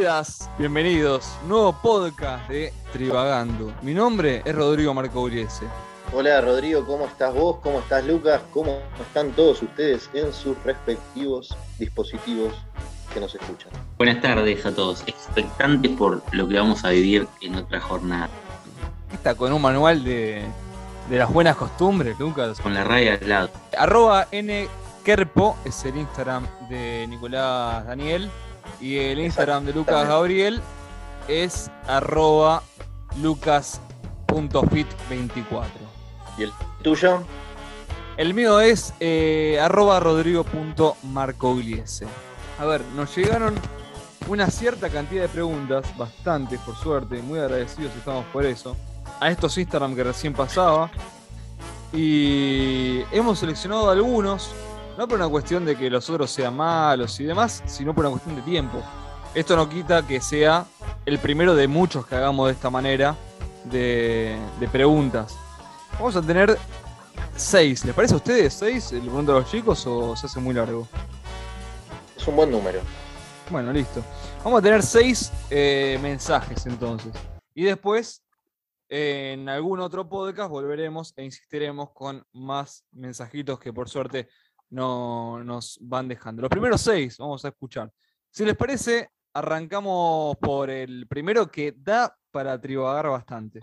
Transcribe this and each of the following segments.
Bienvenidas, bienvenidos. Nuevo podcast de Trivagando. Mi nombre es Rodrigo Marcouriese. Hola Rodrigo, ¿cómo estás vos? ¿Cómo estás Lucas? ¿Cómo están todos ustedes en sus respectivos dispositivos que nos escuchan? Buenas tardes a todos, expectantes por lo que vamos a vivir en otra jornada. Está con un manual de, de las buenas costumbres, Lucas. Con la raya al lado. Arroba nkerpo es el Instagram de Nicolás Daniel. Y el Instagram de Lucas Gabriel es arroba lucas.fit24. ¿Y el tuyo? El mío es eh, arroba rodrigo.marcogliese. A ver, nos llegaron una cierta cantidad de preguntas, bastantes por suerte, muy agradecidos estamos por eso, a estos Instagram que recién pasaba. Y hemos seleccionado algunos no por una cuestión de que los otros sean malos y demás, sino por una cuestión de tiempo. Esto no quita que sea el primero de muchos que hagamos de esta manera de, preguntas. Vamos a tener seis. ¿Les parece a ustedes seis? ¿Le pregunto a los chicos o se hace muy largo? Es un buen número. Bueno, listo. Vamos a tener seis eh, mensajes entonces. Y después, en algún otro podcast, volveremos e insistiremos con más mensajitos que por suerte no, nos van dejando. Los primeros seis vamos a escuchar. Si les parece, arrancamos por el primero que da para trivagar bastante.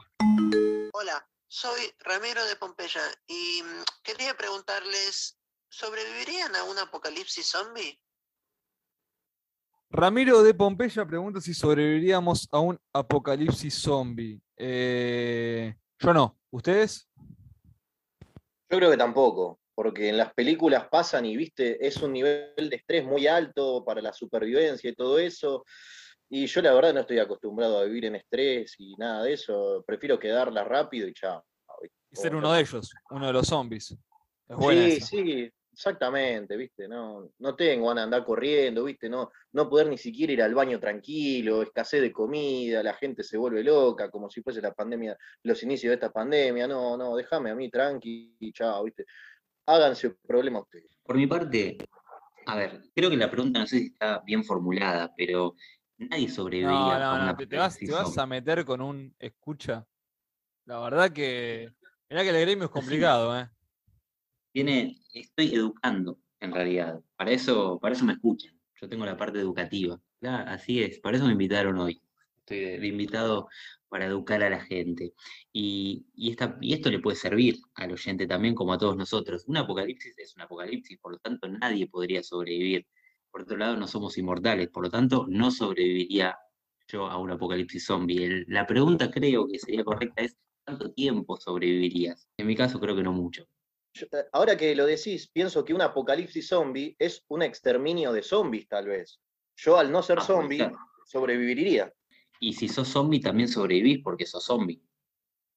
Hola, soy Ramiro de Pompeya y mm, quería preguntarles, ¿sobrevivirían a un apocalipsis zombie? Ramiro de Pompeya pregunta si sobreviviríamos a un apocalipsis zombie. Eh, yo no. ¿Ustedes? Yo creo que tampoco porque en las películas pasan y, viste, es un nivel de estrés muy alto para la supervivencia y todo eso. Y yo la verdad no estoy acostumbrado a vivir en estrés y nada de eso. Prefiero quedarla rápido y chao. Y ser uno de ellos, uno de los zombies. sí, sí, Exactamente, ¿viste? No, no tengo ganas de andar corriendo, ¿viste? No, no poder ni siquiera ir al baño tranquilo, escasez de comida, la gente se vuelve loca, como si fuese la pandemia, los inicios de esta pandemia. No, no, déjame a mí tranqui y chao, ¿viste? Háganse problema ustedes. Por mi parte, a ver, creo que la pregunta no sé si está bien formulada, pero nadie sobreviviría. No, no, no, te, vas, te vas a meter con un escucha. La verdad que. Mirá que el gremio es complicado, ¿eh? Tiene, estoy educando, en realidad. Para eso, para eso me escuchan. Yo tengo la parte educativa. así es, para eso me invitaron hoy. Estoy de invitado para educar a la gente. Y, y, y esto le puede servir al oyente también como a todos nosotros. Un apocalipsis es un apocalipsis, por lo tanto nadie podría sobrevivir. Por otro lado, no somos inmortales, por lo tanto no sobreviviría yo a un apocalipsis zombie. la pregunta creo que sería correcta es, ¿cuánto tiempo sobrevivirías? En mi caso creo que no mucho. Eh, ahora que lo decís, pienso que un apocalipsis zombie es un exterminio de zombies tal vez. Yo al no ser ah, zombie sobreviviría. Y si sos zombie, también sobrevivís porque sos zombie.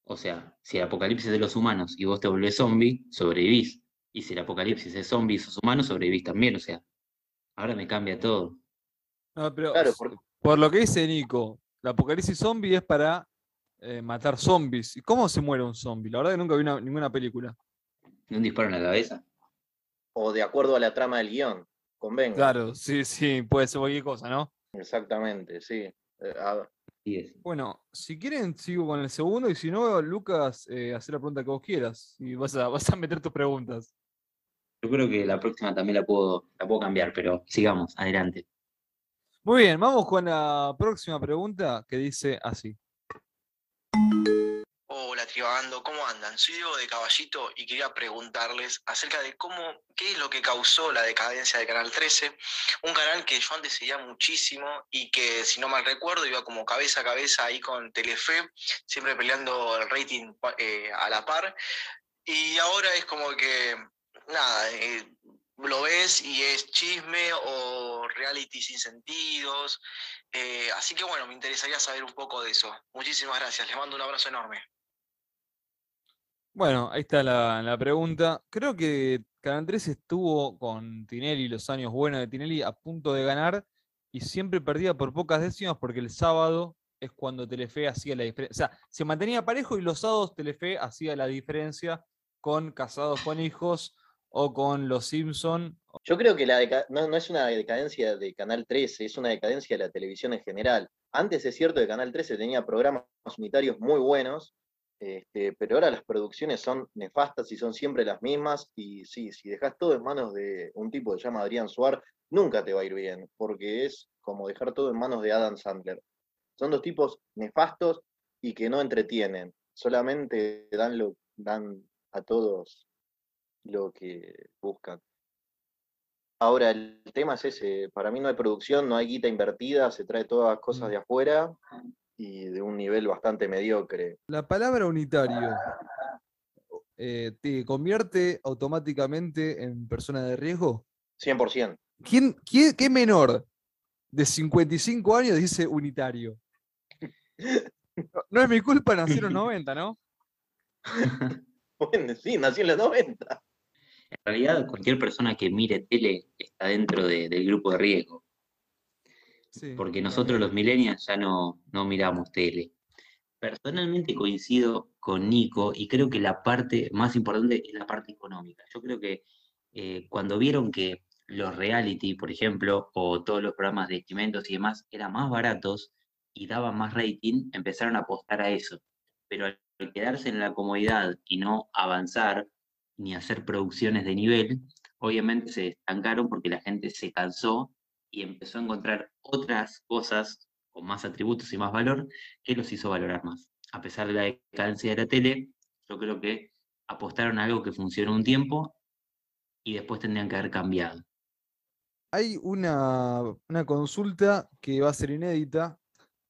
O sea, si el apocalipsis es de los humanos y vos te volvés zombie, sobrevivís. Y si el apocalipsis es zombie y sos humano, sobrevivís también. O sea, ahora me cambia todo. No, pero por... lo que dice Nico, el apocalipsis zombie es para eh, matar zombies. ¿Y cómo se muere un zombie? La verdad que nunca vi ninguna película. ¿De un disparo en la cabeza? O de acuerdo a la trama del guion, convenga. Claro, sí, sí, puede ser cualquier cosa, ¿no? Exactamente, sí. Eh, bueno, si quieren, sigo con el segundo y si no, Lucas, eh, hacer la pregunta que vos quieras y vas a, vas a meter tus preguntas. Yo creo que la próxima también la puedo, la puedo cambiar, pero sigamos, adelante. Muy bien, vamos con la próxima pregunta que dice así. ¿Cómo andan? Soy Diego de Caballito y quería preguntarles acerca de cómo, qué es lo que causó la decadencia de Canal 13, un canal que yo antes seguía muchísimo y que, si no mal recuerdo, iba como cabeza a cabeza ahí con Telefe, siempre peleando el rating eh, a la par. Y ahora es como que, nada, eh, lo ves y es chisme o reality sin sentidos. Eh, así que bueno, me interesaría saber un poco de eso. Muchísimas gracias, les mando un abrazo enorme. Bueno, ahí está la, pregunta. Creo que Canal 3 estuvo con Tinelli, los años buenos de Tinelli, a punto de ganar y siempre perdía por pocas décimas porque el sábado es cuando Telefe hacía la diferencia. O sea, se mantenía parejo y los sábados Telefe hacía la diferencia con Casados con Hijos o con Los Simpson. Yo creo que la no, no es una decadencia de Canal 13, es una decadencia de la televisión en general. Antes es cierto que Canal 13 tenía programas unitarios muy buenos, este, pero ahora las producciones son nefastas y son siempre las mismas. Y sí, si dejas todo en manos de un tipo que se llama Adrián Suar, nunca te va a ir bien, porque es como dejar todo en manos de Adam Sandler. Son dos tipos nefastos y que no entretienen, solamente dan, lo, dan a todos lo que buscan. Ahora, el tema es ese, para mí no hay producción, no hay guita invertida, se trae todas cosas de afuera y de un nivel bastante mediocre. La palabra unitario eh, te convierte automáticamente en persona de riesgo. 100%. ¿Quién, quién- ¿Qué menor de 55 años dice unitario? No, no es mi culpa, nací en los 90, ¿no? Bueno, sí, nací en los 90. En realidad, cualquier persona que mire tele está dentro de- del grupo de riesgo, Sí. porque nosotros los millennials ya no, no miramos tele. Personalmente coincido con Nico y creo que la parte más importante es la parte económica. Yo creo que eh, cuando vieron que los reality, por ejemplo, o todos los programas de experimentos y demás eran más baratos y daban más rating, empezaron a apostar a eso. Pero al quedarse en la comodidad y no avanzar ni hacer producciones de nivel, obviamente se estancaron porque la gente se cansó y empezó a encontrar otras cosas con más atributos y más valor que los hizo valorar más. A pesar de la decadencia de la tele, yo creo que apostaron a algo que funcionó un tiempo y después tendrían que haber cambiado. Hay una, una consulta que va a ser inédita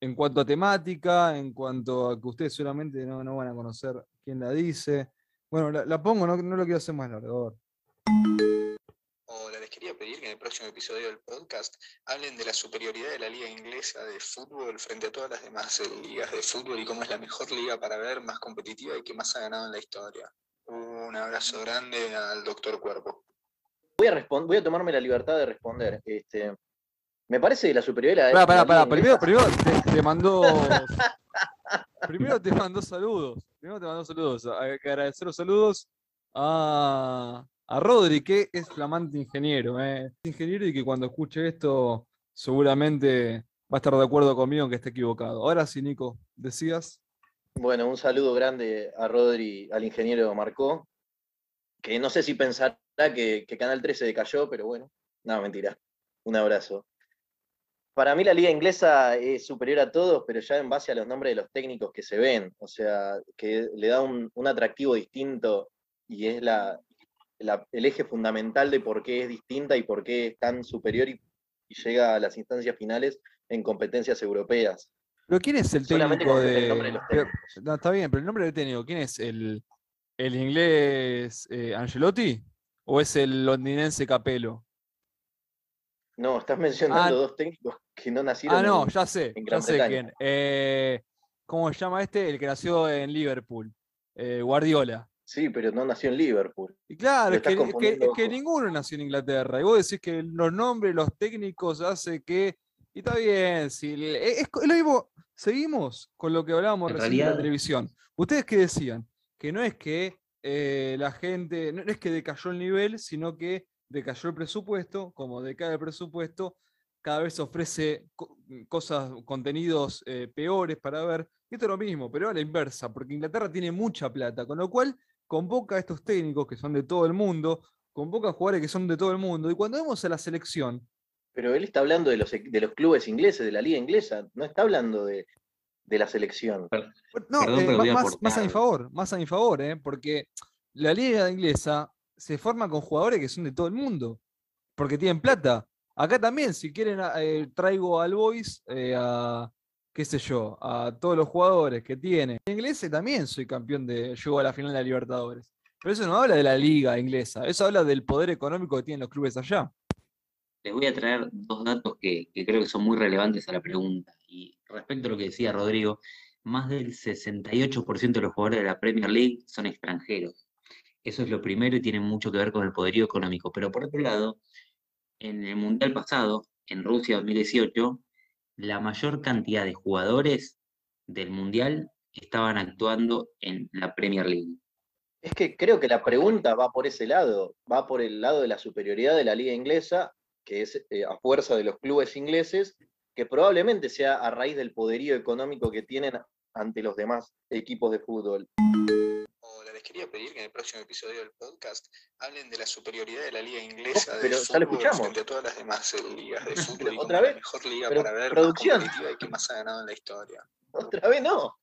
en cuanto a temática, en cuanto a que ustedes solamente no, no van a conocer quién la dice. Bueno, la, la pongo, no, no lo quiero hacer más largo. Quería pedir que en el próximo episodio del podcast hablen de la superioridad de la liga inglesa de fútbol frente a todas las demás eh, ligas de fútbol y cómo es la mejor liga para ver, más competitiva y que más ha ganado en la historia. Un abrazo grande al doctor Cuerpo. Voy a, voy a tomarme la libertad de responder. Este, me parece que la superioridad de Pará, la pará. Primero, primero te, te mandó. primero te mandó saludos. Primero te mandó saludos. Hay que agradecer los saludos a, a Rodri, que es flamante ingeniero. eh. Ingeniero y que cuando escuche esto seguramente va a estar de acuerdo conmigo en que esté equivocado. Ahora sí, Nico, decías. Bueno, un saludo grande a Rodri, al ingeniero Marcó, que no sé si pensará que, que Canal 13 decayó, pero bueno, no, mentira. Un abrazo. Para mí la liga inglesa es superior a todos, pero ya en base a los nombres de los técnicos que se ven, o sea, que le da un, un atractivo distinto y es la, la- el eje fundamental de por qué es distinta y por qué es tan superior y, y llega a las instancias finales en competencias europeas. Pero ¿quién es el Solamente técnico el de.? nombre de los pero- técnicos. no, está bien, pero el nombre del técnico, ¿quién es? ¿El, el inglés eh, Angelotti? ¿O es el londinense Capello? No, estás mencionando Ah, dos técnicos que no nacieron Ah, no, en- ya sé, en ya sé quién. Eh, ¿cómo se llama este? El que nació en Liverpool. Eh, Guardiola. Sí, pero no nació en Liverpool. Y claro, es que, es que- es ninguno nació en Inglaterra. Y vos decís que los nombres, los técnicos hace que. Y está bien, si es, es es lo mismo. Seguimos con lo que hablábamos En recién de la realidad- televisión. ¿Ustedes qué decían? Que no es que eh, la gente, no es que decayó el nivel, sino que decayó el presupuesto. Como decae el presupuesto, cada vez se ofrece co- cosas, contenidos eh, peores para ver. Y esto es lo mismo, pero a la inversa, porque Inglaterra tiene mucha plata, con lo cual convoca a estos técnicos que son de todo el mundo, convoca a jugadores que son de todo el mundo. Y cuando vemos a la selección, Pero él está hablando de los, de los clubes ingleses, de la liga inglesa, no está hablando de, de la selección. no, Perdón, eh, a más, más a mi favor, más a mi favor, eh, porque la liga inglesa se forma con jugadores que son de todo el mundo, porque tienen plata. Acá también, si quieren, eh, traigo al Boys eh, a, qué sé yo, a todos los jugadores que tiene. En inglés también soy campeón de, llego a la final de la Libertadores. Pero eso no habla de la liga inglesa, eso habla del poder económico que tienen los clubes allá. Les voy a traer dos datos que, que creo que son muy relevantes a la pregunta. Y respecto a lo que decía Rodrigo, más del 68% de los jugadores de la Premier League son extranjeros. Eso es lo primero y tiene mucho que ver con el poderío económico. Pero por otro lado, en el Mundial pasado, en Rusia 2018, la mayor cantidad de jugadores del Mundial estaban actuando en la Premier League. Es que creo que la pregunta va por ese lado, va por el lado de la superioridad de la liga inglesa, que es eh, a fuerza de los clubes ingleses, que probablemente sea a raíz del poderío económico que tienen ante los demás equipos de fútbol. Quería pedir que en el próximo episodio del podcast hablen de la superioridad de la liga inglesa pero de ya lo fútbol escuchamos. frente a todas las demás eh, ligas de fútbol otra vez, la mejor liga pero para ver, producción. más y que más ha ganado en la historia. Otra vez no.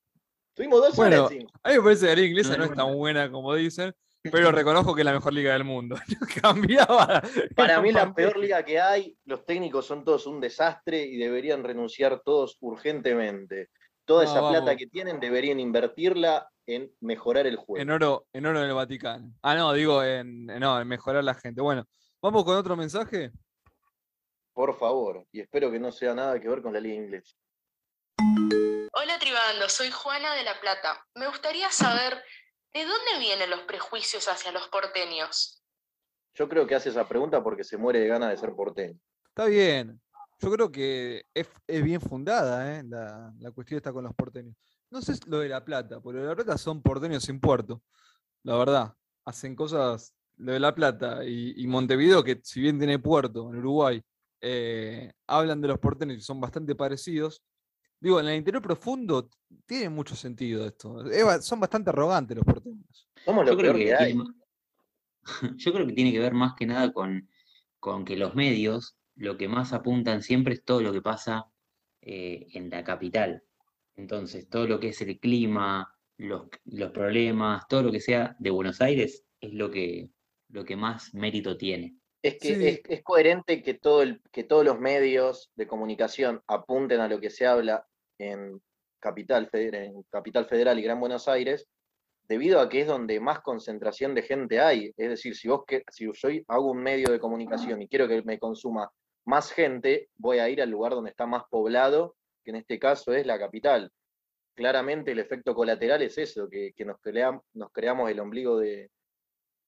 Tuvimos dos Bueno, horas A mí me parece que la liga inglesa No, es tan buena como dicen, pero reconozco que es la mejor liga del mundo. Cambiaba. Para mí la peor liga que hay, los técnicos son todos un desastre y deberían renunciar todos urgentemente. Toda No, esa plata que tienen deberían invertirla en mejorar el juego. En oro, en oro del Vaticano. Ah, no, digo en, en- no, en mejorar la gente. Bueno, vamos con otro mensaje. Por favor. Y espero que no sea nada que ver con la liga inglesa. Hola Tribando, soy Juana de La Plata. Me gustaría saber de dónde vienen los prejuicios hacia los porteños. Yo creo que hace esa pregunta porque se muere de ganas de ser porteño. Está bien. Yo creo que es, es bien fundada ¿eh? la, la cuestión está con los porteños. No sé lo de La Plata, porque lo de La Plata son porteños sin puerto. La verdad. Hacen cosas, lo de La Plata y, y Montevideo, que si bien tiene puerto en Uruguay, eh, hablan de los porteños y son bastante parecidos. Digo, en el interior profundo tiene mucho sentido esto. Son bastante arrogantes los porteños. Somos lo Yo creo, que que hay. tiene, yo creo que tiene que ver más que nada con, con que los medios lo que más apuntan siempre es todo lo que pasa eh, en la capital. Entonces, todo lo que es el clima, los, los problemas, todo lo que sea de Buenos Aires es lo que, lo que más mérito tiene. Es que Sí. es, es coherente que, todo el, que todos los medios de comunicación apunten a lo que se habla en Capital, en Capital Federal y Gran Buenos Aires, debido a que es donde más concentración de gente hay. Es decir, si, vos que, si yo hago un medio de comunicación y quiero que me consuma más gente, voy a ir al lugar donde está más poblado, que en este caso es la capital. Claramente el efecto colateral es eso, que, que nos, cream- nos creamos el ombligo de,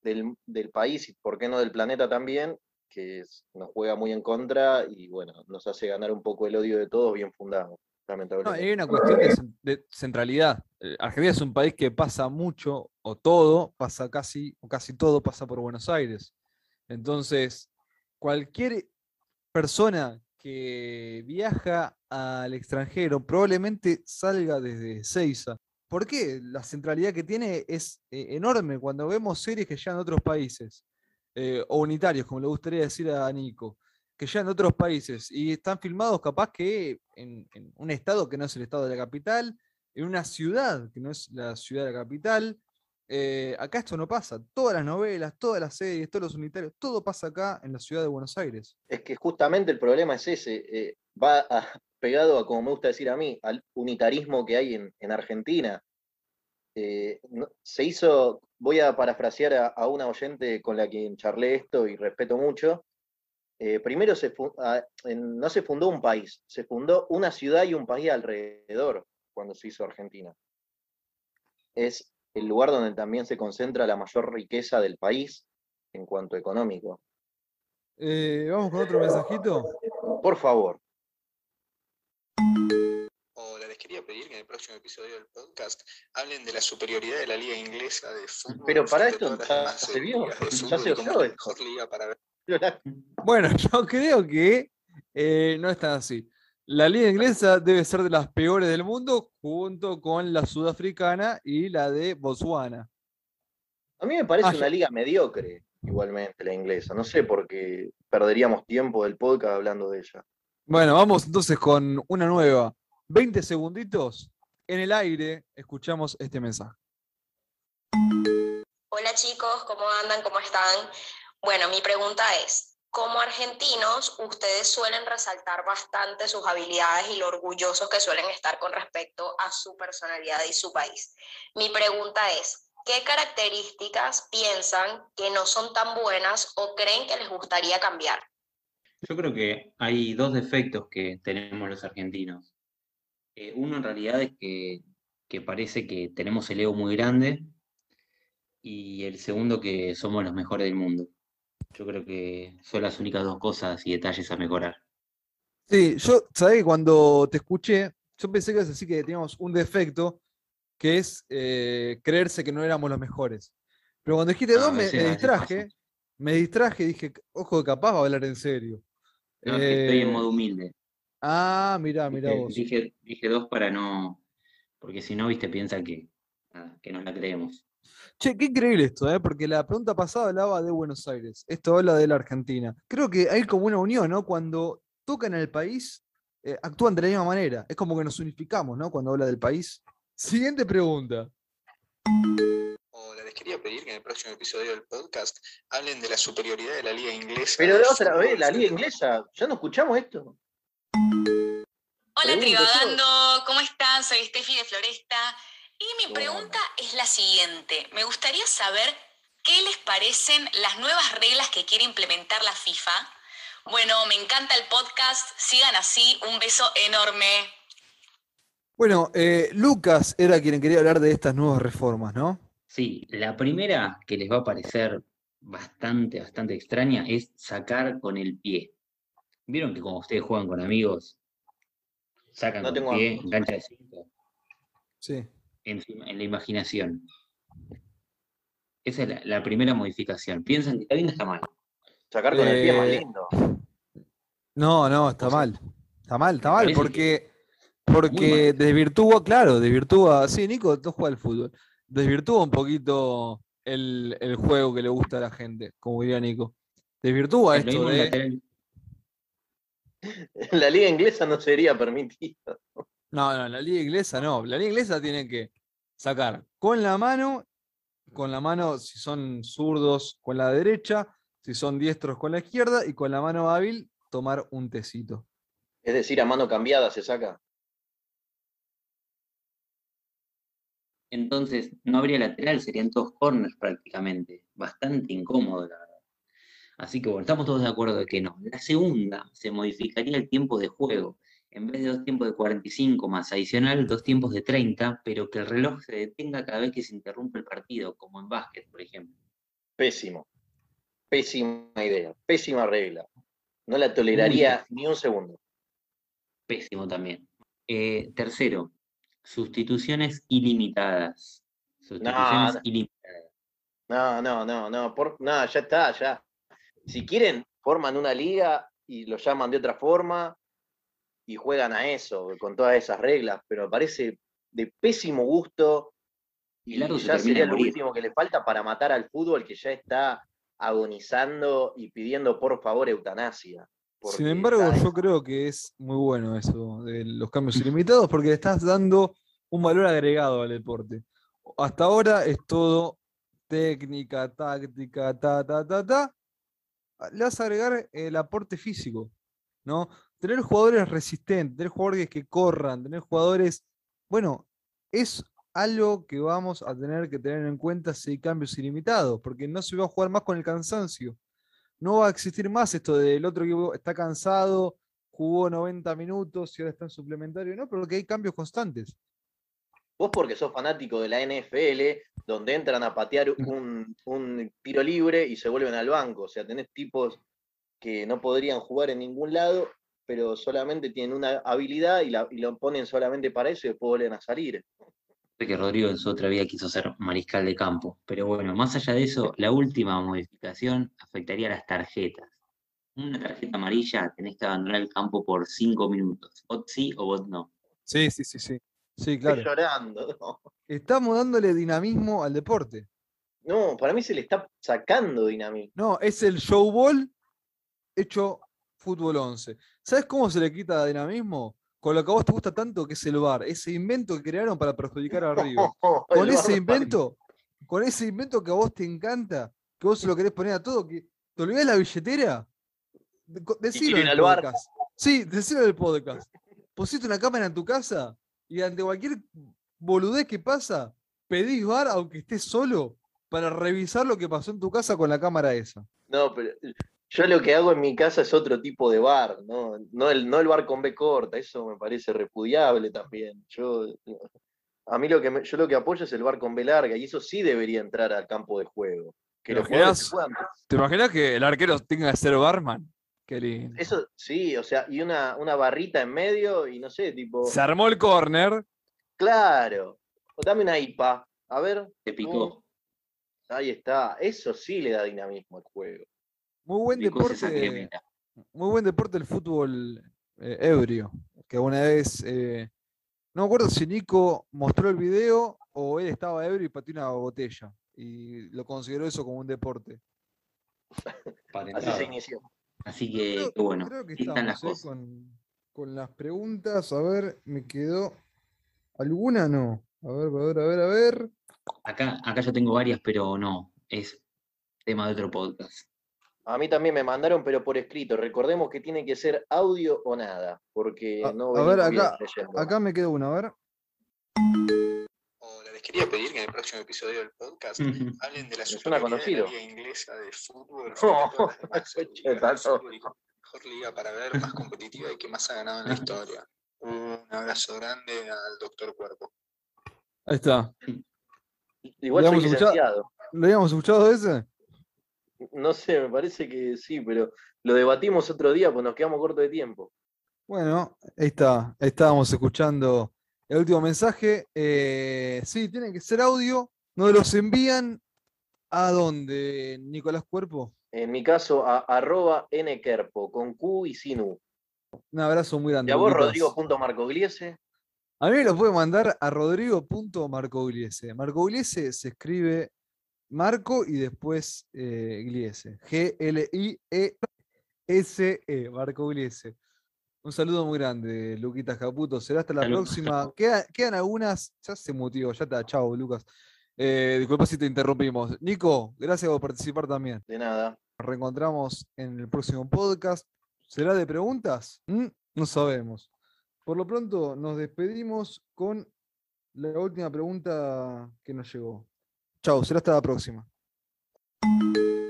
del, del país y por qué no del planeta también, que es- nos juega muy en contra y bueno, nos hace ganar un poco el odio de todos bien fundado, No, hay una cuestión de centralidad. Eh, Argentina es un país que pasa mucho, o todo, pasa casi, o casi todo pasa por Buenos Aires. Entonces, cualquier persona que viaja al extranjero probablemente salga desde Seiza. ¿Por qué? La centralidad que tiene es eh, enorme cuando vemos series que llegan a otros países, eh, o unitarios, como le gustaría decir a Nico, que llegan a otros países y están filmados capaz que en, en un estado que no es el estado de la capital, en una ciudad que no es la ciudad de la capital. Eh, acá esto no pasa. Todas las novelas, todas las series, todos los unitarios, todo pasa acá en la ciudad de Buenos Aires. Es que justamente el problema es ese, eh, va pegado a, como me gusta decir a mí, al unitarismo que hay en, en Argentina. Eh, se hizo, voy a parafrasear a, una oyente con la que charlé esto y respeto mucho. Primero no se fundó un país, se fundó una ciudad y un país alrededor cuando se hizo Argentina. Es el lugar donde también se concentra la mayor riqueza del país en cuanto económico. Eh, Vamos con otro mensajito. Por favor. Hola, les quería pedir que en el próximo episodio del podcast hablen de la superioridad de la liga inglesa de fútbol. Pero para esto ya se vio, ya se oyó la esto. mejor liga para ver. Bueno, yo creo que eh, no es tan así. La liga inglesa debe ser de las peores del mundo, junto con la sudafricana y la de Botswana. A mí me parece Ah, una liga mediocre, igualmente, la inglesa. No sé por qué perderíamos tiempo del podcast hablando de ella. Bueno, vamos entonces con una nueva. 20 segunditos en el aire, escuchamos este mensaje. Hola chicos, ¿cómo andan? ¿Cómo están? Bueno, mi pregunta es, como argentinos, ustedes suelen resaltar bastante sus habilidades y lo orgullosos que suelen estar con respecto a su personalidad y su país. Mi pregunta es, ¿qué características piensan que no son tan buenas o creen que les gustaría cambiar? Yo creo que hay dos defectos que tenemos los argentinos. Eh, uno en realidad es que, que parece que tenemos el ego muy grande y el segundo que somos los mejores del mundo. Yo creo que son las únicas dos cosas y detalles a mejorar. Sí, yo, ¿sabés que cuando te escuché, yo pensé que ibas a decir que teníamos un defecto, que es eh, creerse que no éramos los mejores. Pero cuando dijiste Ah, dos me, distraje. Me distraje y dije, ojo, capaz va a hablar en serio. No, es que estoy en Eh, modo humilde. Ah, mirá, mirá Dije, vos. dije, dije dos para no. Porque si no, viste, piensa que, nada, que no la creemos. Che, qué increíble esto, ¿eh? porque la pregunta pasada hablaba de Buenos Aires, esto habla de la Argentina. Creo que hay como una unión, ¿no? Cuando tocan el país, eh, actúan de la misma manera. Es como que nos unificamos, ¿no? Cuando habla del país. Siguiente pregunta. Hola, les quería pedir que en el próximo episodio del podcast hablen de la superioridad de la liga inglesa. Pero de otra vez, la liga inglesa, ¿ya no escuchamos esto? Hola Trivagando, ¿cómo están? Soy Steffi de Floresta y mi pregunta es la siguiente. Me gustaría saber qué les parecen las nuevas reglas que quiere implementar la FIFA. Bueno, me encanta el podcast, sigan así, un beso enorme. Bueno, eh, Lucas era quien quería hablar de estas nuevas reformas, ¿no? Sí, la primera que les va a parecer bastante, bastante extraña es sacar con el pie. ¿Vieron que como ustedes juegan con amigos, sacan No con tengo el pie, amigos. engancha de cinco, Sí. En, la imaginación? Esa es la, la primera modificación. ¿Piensan que está bien o está mal? Sacar con el pie es más Eh, lindo. No, no, está O sea, mal. Está mal, está mal, porque, porque mal. desvirtúa, claro, desvirtúa. Sí, Nico, tú juegas al fútbol. Desvirtúa un poquito el, el juego que le gusta a la gente, como diría Nico. Desvirtúa Es esto de. la liga inglesa no sería permitido. No, no, la liga inglesa no. La liga inglesa tiene que sacar con la mano, con la mano, si son zurdos, con la derecha, si son diestros, con la izquierda, y con la mano hábil, tomar un tecito. Es decir, a mano cambiada se saca. Entonces, no habría lateral, serían todos corners prácticamente. Bastante incómodo, la verdad. Así que bueno, estamos todos de acuerdo de que no. La segunda, se modificaría el tiempo de juego. En vez de dos tiempos de 45 más adicional, dos tiempos de 30, pero que el reloj se detenga cada vez que se interrumpe el partido, como en básquet, por ejemplo. Pésimo. Pésima idea. Pésima regla. No la toleraría ni un segundo. Pésimo también. Eh, tercero, sustituciones ilimitadas. Sustituciones no. ilimitadas. No, no, no, no. Por, no, ya está, ya. Si quieren, forman una liga y lo llaman de otra forma y juegan a eso, con todas esas reglas, pero me parece de pésimo gusto y se ya sería lo último que le falta para matar al fútbol que ya está agonizando y pidiendo por favor eutanasia. Sin embargo, está- yo creo que es muy bueno eso de los cambios ilimitados porque le estás dando un valor agregado al deporte. Hasta ahora es todo técnica, táctica, ta, ta, ta, ta. Le vas a agregar el aporte físico, ¿no? Tener jugadores resistentes, tener jugadores que corran, tener jugadores. Bueno, es algo que vamos a tener que tener en cuenta si hay cambios ilimitados, porque no se va a jugar más con el cansancio no va a existir más esto del otro equipo está cansado, jugó 90 minutos y ahora está en suplementario, no, pero que hay cambios constantes. Vos porque sos fanático de la NFL, donde entran a patear un, un tiro libre y se vuelven al banco. O sea, tenés tipos que no podrían jugar en ningún lado, pero solamente tienen una habilidad y, la, y lo ponen solamente para eso y después vuelven a salir. Sé que Rodrigo en su otra vida quiso ser mariscal de campo. Pero bueno, más allá de eso, la última modificación afectaría a las tarjetas. Una tarjeta amarilla tenés que abandonar el campo por cinco minutos. Vos sí o vos no. Sí, sí, sí, sí. Sí, Estoy claro. llorando. No. Estamos dándole dinamismo al deporte. No, para mí se le está sacando dinamismo. No, es el showball hecho fútbol 11. ¿Sabes cómo se le quita dinamismo? Con lo que a vos te gusta tanto, que es el VAR, ese invento que crearon para perjudicar a River. Con El ese invento, con ese invento que a vos te encanta, que vos se lo querés poner a todo, que te olvidás la billetera, decilo en el bar. podcast. Sí, decilo en el podcast. Pusiste una cámara en tu casa y ante cualquier boludez que pasa, pedís bar aunque estés solo para revisar lo que pasó en tu casa con la cámara esa. No, pero yo lo que hago en mi casa es otro tipo de bar, ¿no? No el, no el bar con B corta, eso me parece repudiable también. Yo, a mí lo que me- yo lo que apoyo es el bar con B larga, y eso sí debería entrar al campo de juego. Que ¿Te los jugadores imaginas? ¿Te imaginas que el arquero tenga que ser barman? Qué lindo. Eso sí, o sea, y una, una barrita en medio, y no sé, tipo, Se armó el corner. claro, o dame una IPA, a ver. Se picó. Ahí está. Eso sí le da dinamismo al juego. Muy buen deporte. Muy buen deporte el fútbol eh, ebrio. Que una vez. eh, no me acuerdo si Nico mostró el video o él estaba ebrio y pateó una botella. Y lo consideró eso como un deporte. Así se inició. Así que, Creo, bueno, creo que están las estamos eh, cosas. con, con las preguntas. A ver, me quedó. ¿Alguna no? A ver, a ver, a ver, a ver. Acá, acá yo tengo varias, pero no, es tema de otro podcast. A mí también me mandaron, pero por escrito. Recordemos que tiene que ser audio o nada, porque A- no a ver, acá- leyendo. Acá me quedó una, a ver. Hola, les quería pedir que en el próximo episodio del podcast hablen de la suena superioridad de conocido. la liga inglesa de fútbol tanto. mejor liga para ver, más competitiva y que más ha ganado en la historia. Un abrazo grande al doctor Cuerpo. Ahí está. Igual soy licenciado. ¿Lo habíamos escuchado ese? No sé, me parece que sí, pero lo debatimos otro día, pues nos quedamos cortos de tiempo. Bueno, ahí está. Ahí estábamos escuchando el último mensaje. Eh, sí, tiene que ser audio. ¿Nos los envían a dónde, Nicolás Cuerpo? En mi caso, a arroba nkerpo, con Q y sin U. Un abrazo muy grande. Y a vos. Rodrigo.marcogliese. A mí me lo puede mandar a rodrigo.marcogliese. Marcogliese se escribe Marco y después eh, Gliese. G-L-I-E-S-E, Marcogliese. Un saludo muy grande, Luquitas Caputo. Será hasta la próxima. Queda- quedan algunas. Ya se mutió, ya está. Chao, Lucas. Eh, disculpa si te interrumpimos. Nico, gracias por participar también. De nada. Nos reencontramos en el próximo podcast. ¿Será de preguntas? ¿Mm? No sabemos. Por lo pronto, nos despedimos con la última pregunta que nos llegó. Chau, será hasta la próxima.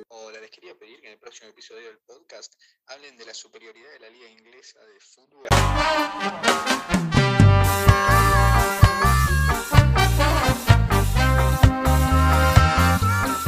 Hola, les quería pedir que en el próximo episodio del podcast hablen de la superioridad de la liga inglesa de fútbol.